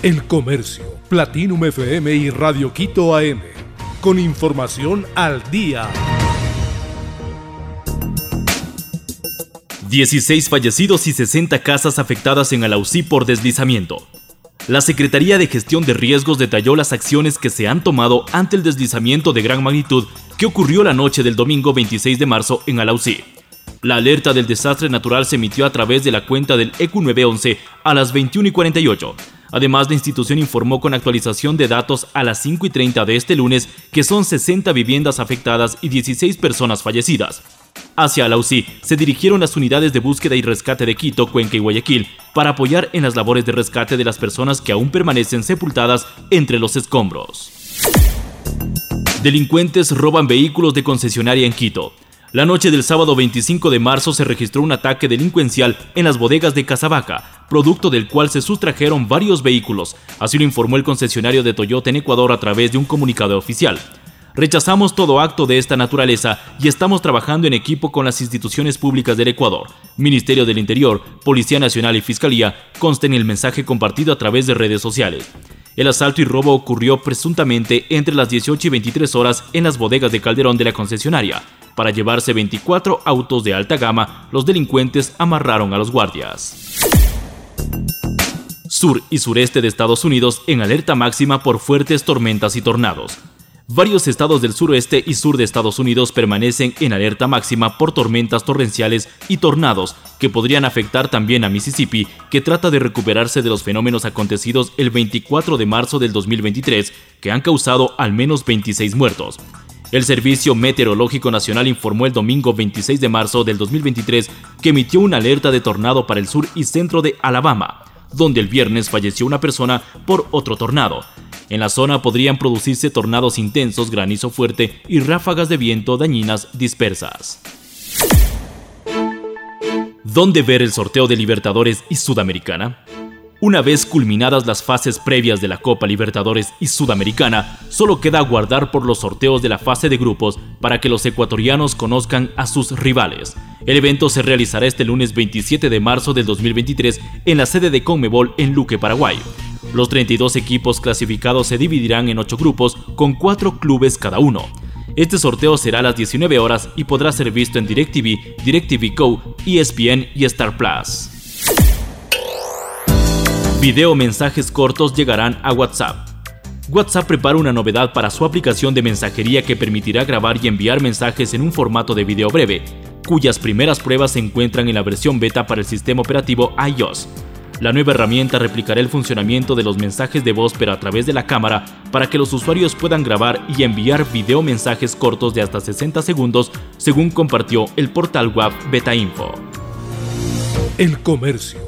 El Comercio, Platinum FM y Radio Quito AM. Con información al día. 16 fallecidos y 60 casas afectadas en Alausí por deslizamiento. La Secretaría de Gestión de Riesgos detalló las acciones que se han tomado ante el deslizamiento de gran magnitud que ocurrió la noche del domingo 26 de marzo en Alausí. La alerta del desastre natural se emitió a través de la cuenta del EQ911 a las 21 y 48. Además, la institución informó con actualización de datos a las 5 y 30 de este lunes que son 60 viviendas afectadas y 16 personas fallecidas. Hacia Alausí se dirigieron las unidades de búsqueda y rescate de Quito, Cuenca y Guayaquil para apoyar en las labores de rescate de las personas que aún permanecen sepultadas entre los escombros. Delincuentes roban vehículos de concesionaria en Quito. La noche del sábado 25 de marzo se registró un ataque delincuencial en las bodegas de Casabaca, producto del cual se sustrajeron varios vehículos, así lo informó el concesionario de Toyota en Ecuador a través de un comunicado oficial. Rechazamos todo acto de esta naturaleza y estamos trabajando en equipo con las instituciones públicas del Ecuador, Ministerio del Interior, Policía Nacional y Fiscalía, consta en el mensaje compartido a través de redes sociales. El asalto y robo ocurrió presuntamente entre las 18 y 23 horas en las bodegas de Calderón de la concesionaria. Para llevarse 24 autos de alta gama, los delincuentes amarraron a los guardias. Sur y sureste de Estados Unidos en alerta máxima por fuertes tormentas y tornados. Varios estados del suroeste y sur de Estados Unidos permanecen en alerta máxima por tormentas torrenciales y tornados que podrían afectar también a Mississippi, que trata de recuperarse de los fenómenos acontecidos el 24 de marzo del 2023, que han causado al menos 26 muertos. El Servicio Meteorológico Nacional informó el domingo 26 de marzo del 2023 que emitió una alerta de tornado para el sur y centro de Alabama, donde el viernes falleció una persona por otro tornado. En la zona podrían producirse tornados intensos, granizo fuerte y ráfagas de viento dañinas dispersas. ¿Dónde ver el sorteo de Libertadores y Sudamericana? Una vez culminadas las fases previas de la Copa Libertadores y Sudamericana, solo queda aguardar por los sorteos de la fase de grupos para que los ecuatorianos conozcan a sus rivales. El evento se realizará este lunes 27 de marzo del 2023 en la sede de Conmebol en Luque, Paraguay. Los 32 equipos clasificados se dividirán en 8 grupos con 4 clubes cada uno. Este sorteo será a las 19 horas y podrá ser visto en DirecTV, DirecTV Go, ESPN y Star Plus. Video mensajes cortos llegarán a WhatsApp. WhatsApp prepara una novedad para su aplicación de mensajería que permitirá grabar y enviar mensajes en un formato de video breve, cuyas primeras pruebas se encuentran en la versión beta para el sistema operativo iOS. La nueva herramienta replicará el funcionamiento de los mensajes de voz pero a través de la cámara para que los usuarios puedan grabar y enviar video mensajes cortos de hasta 60 segundos, según compartió el portal web Beta Info. El Comercio,